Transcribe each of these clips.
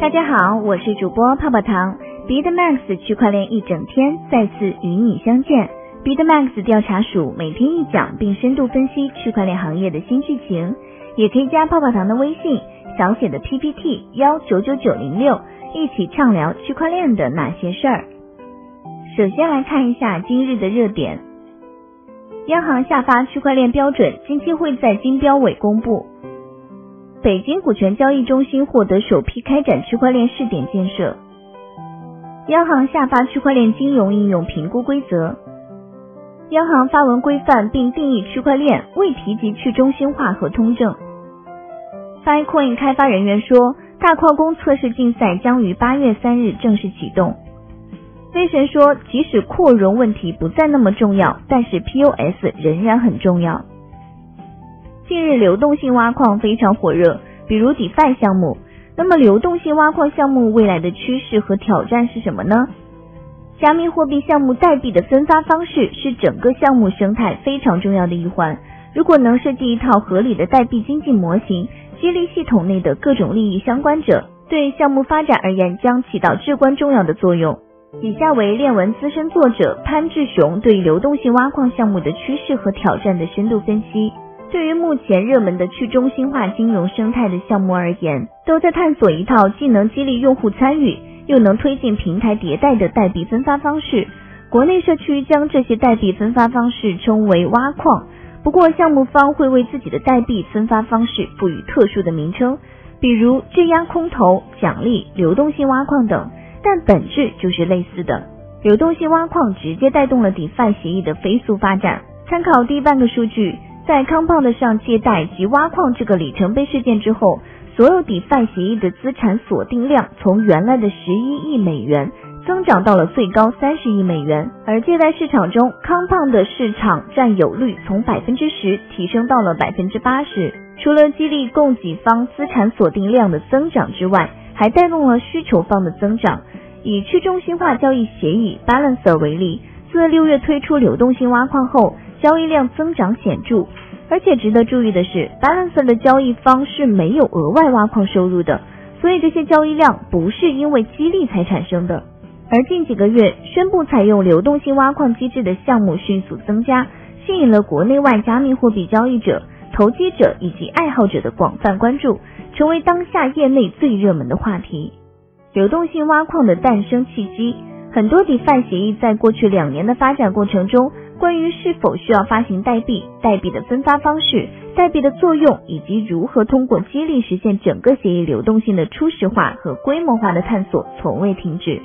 大家好，我是主播泡泡糖。BitMax 区块链一整天再次与你相见。BitMax 调查署每天一讲，并深度分析区块链行业的新剧情。也可以加泡泡糖的微信，小写的 PPT 幺九九九零六，一起畅聊区块链的那些事儿。首先来看一下今日的热点。央行下发区块链标准，近期会在金标委公布。北京股权交易中心获得首批开展区块链试点建设。央行下发区块链金融应用评估规则。央行发文规范并定义区块链，未提及去中心化和通证。Filecoin 开发人员说，大矿工测试竞赛将于八月三日正式启动。威神说，即使扩容问题不再那么重要，但是 POS 仍然很重要。近日流动性挖矿非常火热，比如 DeFi 项目。那么流动性挖矿项目未来的趋势和挑战是什么呢？加密货币项目代币的分发方式是整个项目生态非常重要的一环。如果能设计一套合理的代币经济模型，激励系统内的各种利益相关者，对项目发展而言将起到至关重要的作用。以下为链文资深作者潘志雄对流动性挖矿项目的趋势和挑战的深度分析。对于目前热门的去中心化金融生态的项目而言，都在探索一套既能激励用户参与，又能推进平台迭代的代币分发方式。国内社区将这些代币分发方式称为挖矿，不过项目方会为自己的代币分发方式赋予特殊的名称，比如质押空投、奖励、流动性挖矿等。但本质就是类似的。流动性挖矿直接带动了 DeFi 协议的飞速发展。参考第半个数据，在 Compound 上借贷及挖矿这个里程碑事件之后，所有 DeFi 协议的资产锁定量从原来的十一亿美元增长到了最高三十亿美元，而借贷市场中 Compound 的市场占有率从百分之十提升到了百分之八十。除了激励供给方资产锁定量的增长之外，还带动了需求方的增长。以去中心化交易协议 Balancer 为例，自六月推出流动性挖矿后，交易量增长显著。而且值得注意的是，Balancer 的交易方是没有额外挖矿收入的，所以这些交易量不是因为激励才产生的。而近几个月宣布采用流动性挖矿机制的项目迅速增加，吸引了国内外加密货币交易者、投机者以及爱好者的广泛关注，成为当下业内最热门的话题。流动性挖矿的诞生契机，很多 DeFi 协议在过去两年的发展过程中，关于是否需要发行代币、代币的分发方式、代币的作用，以及如何通过激励实现整个协议流动性的初始化和规模化的探索，从未停止。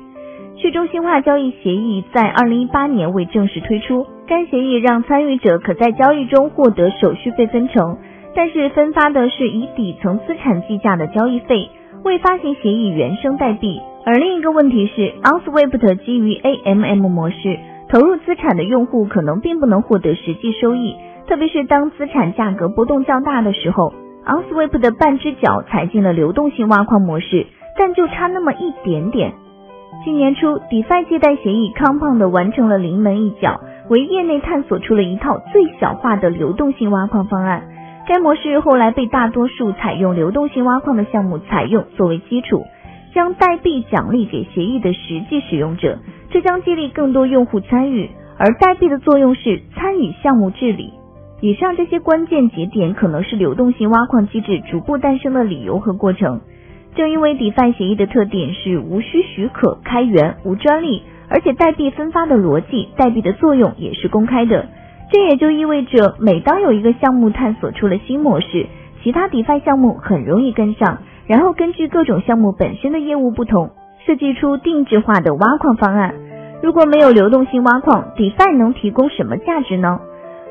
去中心化交易协议在二零一八年未正式推出，该协议让参与者可在交易中获得手续费分成，但是分发的是以底层资产计价的交易费。未发行协议原生代币，而另一个问题是，OnSwift 基于 AMM 模式，投入资产的用户可能并不能获得实际收益，特别是当资产价格波动较大的时候。OnSwift 的半只脚踩进了流动性挖矿模式，但就差那么一点点。今年初，DeFi 借贷协议 Compound 完成了临门一脚，为业内探索出了一套最小化的流动性挖矿方案。该模式后来被大多数采用流动性挖矿的项目采用作为基础，将代币奖励给协议的实际使用者，这将激励更多用户参与。而代币的作用是参与项目治理。以上这些关键节点可能是流动性挖矿机制逐步诞生的理由和过程。正因为 DeFi 协议的特点是无需许可开源、无专利，而且代币分发的逻辑、代币的作用也是公开的。这也就意味着，每当有一个项目探索出了新模式，其他 DeFi 项目很容易跟上，然后根据各种项目本身的业务不同，设计出定制化的挖矿方案。如果没有流动性挖矿，DeFi 能提供什么价值呢？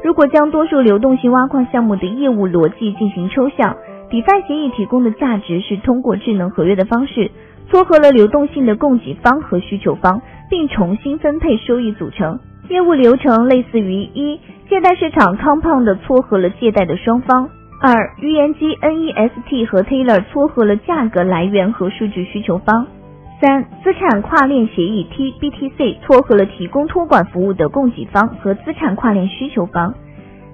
如果将多数流动性挖矿项目的业务逻辑进行抽象，DeFi 协议提供的价值是通过智能合约的方式，撮合了流动性的供给方和需求方，并重新分配收益组成。业务流程类似于一。借贷市场 Compound 撮合了借贷的双方。二、预言机 NEST 和 Taylor 撮合了价格来源和数据需求方。三、资产跨链协议 TBTC 撮合了提供托管服务的供给方和资产跨链需求方。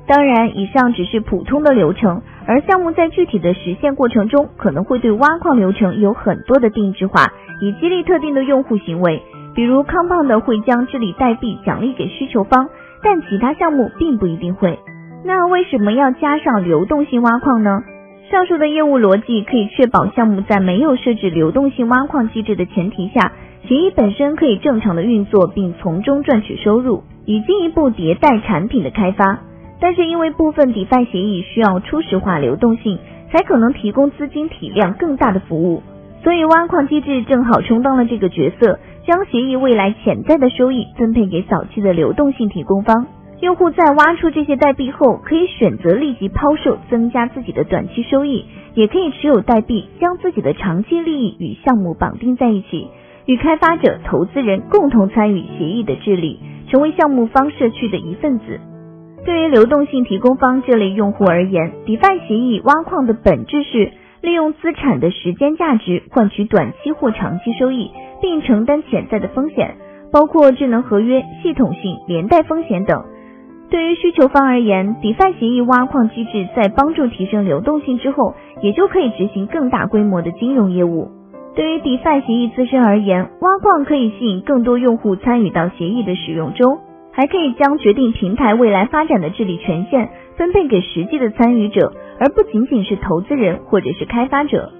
当然，以上只是普通的流程，而项目在具体的实现过程中，可能会对挖矿流程有很多的定制化，以激励特定的用户行为。比如康胖的会将治理代币奖励给需求方，但其他项目并不一定会。那为什么要加上流动性挖矿呢？上述的业务逻辑可以确保项目在没有设置流动性挖矿机制的前提下，协议本身可以正常的运作，并从中赚取收入，以进一步迭代产品的开发。但是因为部分 DeFi 协议需要初始化流动性，才可能提供资金体量更大的服务，所以挖矿机制正好充当了这个角色，将协议未来潜在的收益分配给早期的流动性提供方。用户在挖出这些代币后，可以选择立即抛售，增加自己的短期收益；也可以持有代币，将自己的长期利益与项目绑定在一起，与开发者、投资人共同参与协议的治理，成为项目方社区的一份子。对于流动性提供方这类用户而言，DeFi 协议挖矿的本质是利用资产的时间价值换取短期或长期收益，并承担潜在的风险，包括智能合约、系统性、连带风险等。对于需求方而言，DeFi 协议挖矿机制在帮助提升流动性之后，也就可以执行更大规模的金融业务。对于 DeFi 协议自身而言，挖矿可以吸引更多用户参与到协议的使用中，还可以将决定平台未来发展的治理权限分配给实际的参与者，而不仅仅是投资人或者是开发者。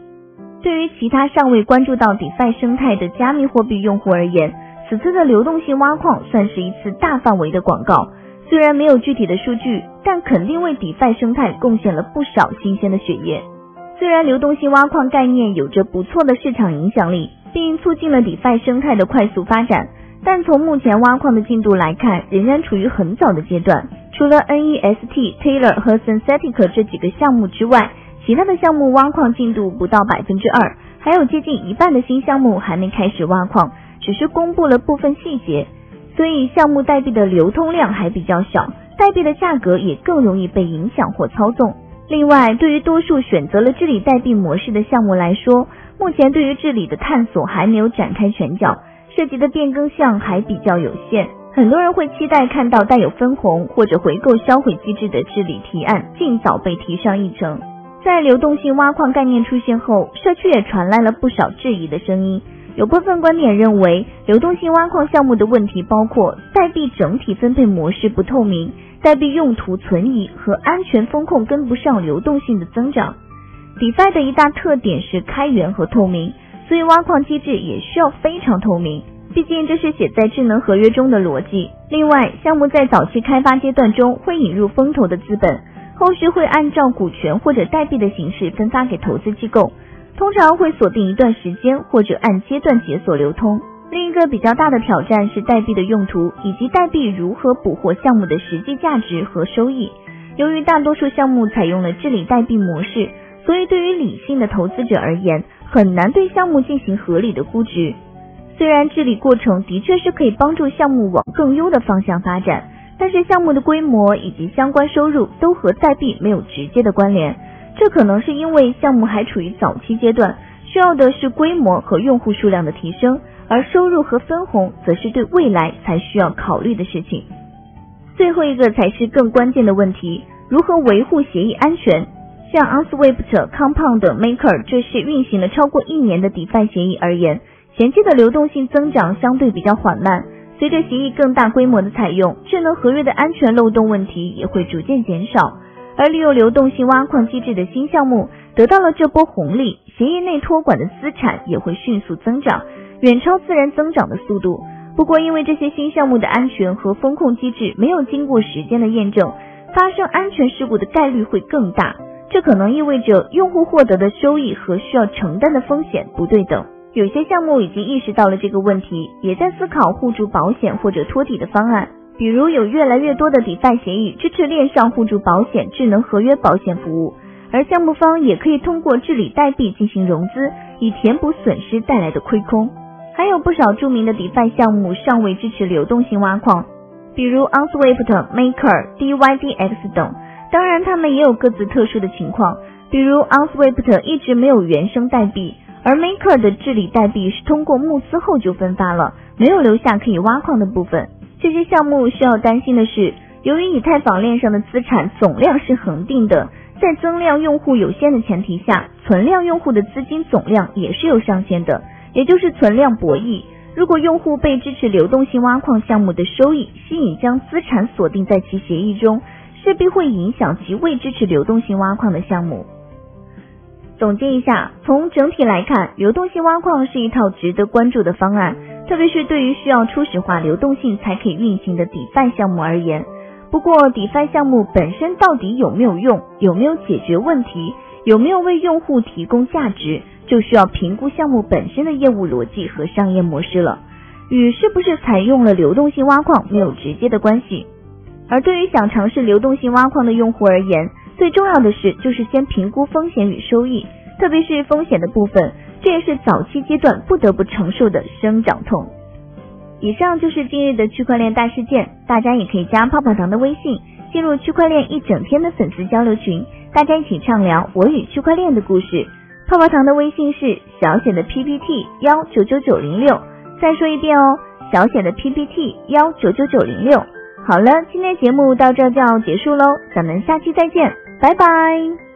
对于其他尚未关注到 DeFi 生态的加密货币用户而言，此次的流动性挖矿算是一次大范围的广告。虽然没有具体的数据，但肯定为 DeFi 生态贡献了不少新鲜的血液。虽然流动性挖矿概念有着不错的市场影响力，并促进了 DeFi 生态的快速发展，但从目前挖矿的进度来看，仍然处于很早的阶段。除了 Nest、Taylor 和 Synthetic 这几个项目之外，其他的项目挖矿进度不到百分之二，还有接近一半的新项目还没开始挖矿，只是公布了部分细节。所以项目代币的流通量还比较小，代币的价格也更容易被影响或操纵。另外，对于多数选择了治理代币模式的项目来说，目前对于治理的探索还没有展开全角，涉及的变更项还比较有限。很多人会期待看到带有分红或者回购销毁机制的治理提案尽早被提上议程。在流动性挖矿概念出现后，社区也传来了不少质疑的声音。有部分观点认为，流动性挖矿项目的问题包括代币整体分配模式不透明、代币用途存疑和安全风控跟不上流动性的增长。DeFi 的一大特点是开源和透明，所以挖矿机制也需要非常透明，毕竟这是写在智能合约中的逻辑。另外，项目在早期开发阶段中会引入风投的资本，后续会按照股权或者代币的形式分发给投资机构。通常会锁定一段时间，或者按阶段解锁流通。另一个比较大的挑战是代币的用途，以及代币如何捕获项目的实际价值和收益。由于大多数项目采用了治理代币模式，所以对于理性的投资者而言，很难对项目进行合理的估值。虽然治理过程的确是可以帮助项目往更优的方向发展，但是项目的规模以及相关收入都和代币没有直接的关联。这可能是因为项目还处于早期阶段，需要的是规模和用户数量的提升，而收入和分红则是对未来才需要考虑的事情。最后一个才是更关键的问题：如何维护协议安全？像 Unswift、Compound、Maker 这些运行了超过一年的 DeFi 协议而言，前期的流动性增长相对比较缓慢。随着协议更大规模的采用，智能合约的安全漏洞问题也会逐渐减少。而利用流动性挖矿机制的新项目得到了这波红利，协议内托管的资产也会迅速增长，远超自然增长的速度。不过，因为这些新项目的安全和风控机制没有经过时间的验证，发生安全事故的概率会更大。这可能意味着用户获得的收益和需要承担的风险不对等。有些项目已经意识到了这个问题，也在思考互助保险或者托底的方案。比如有越来越多的 DeFi 协议支持链上互助保险、智能合约保险服务，而项目方也可以通过治理代币进行融资，以填补损失带来的亏空。还有不少著名的 DeFi 项目尚未支持流动性挖矿，比如 Unswift、Maker、DYDX 等。当然，他们也有各自特殊的情况，比如 Unswift 一直没有原生代币，而 Maker 的治理代币是通过募资后就分发了，没有留下可以挖矿的部分。这些项目需要担心的是，由于以太坊链上的资产总量是恒定的，在增量用户有限的前提下，存量用户的资金总量也是有上限的，也就是存量博弈。如果用户被支持流动性挖矿项目的收益吸引，将资产锁定在其协议中，势必会影响其未支持流动性挖矿的项目。总结一下，从整体来看，流动性挖矿是一套值得关注的方案，特别是对于需要初始化流动性才可以运行的 DeFi 项目而言。不过，DeFi 项目本身到底有没有用，有没有解决问题，有没有为用户提供价值？就需要评估项目本身的业务逻辑和商业模式了，与是不是采用了流动性挖矿没有直接的关系。而对于想尝试流动性挖矿的用户而言，最重要的是就是先评估风险与收益，特别是风险的部分，这也是早期阶段不得不承受的生长痛。以上就是今日的区块链大事件，大家也可以加泡泡糖的微信，进入区块链一整天的粉丝交流群，大家一起畅聊我与区块链的故事。泡泡糖的微信是小写的 PPT 幺九九九零六，再说一遍哦，小写的 PPT 幺九九九零六。好了，今天节目到这就要结束喽，咱们下期再见，拜拜。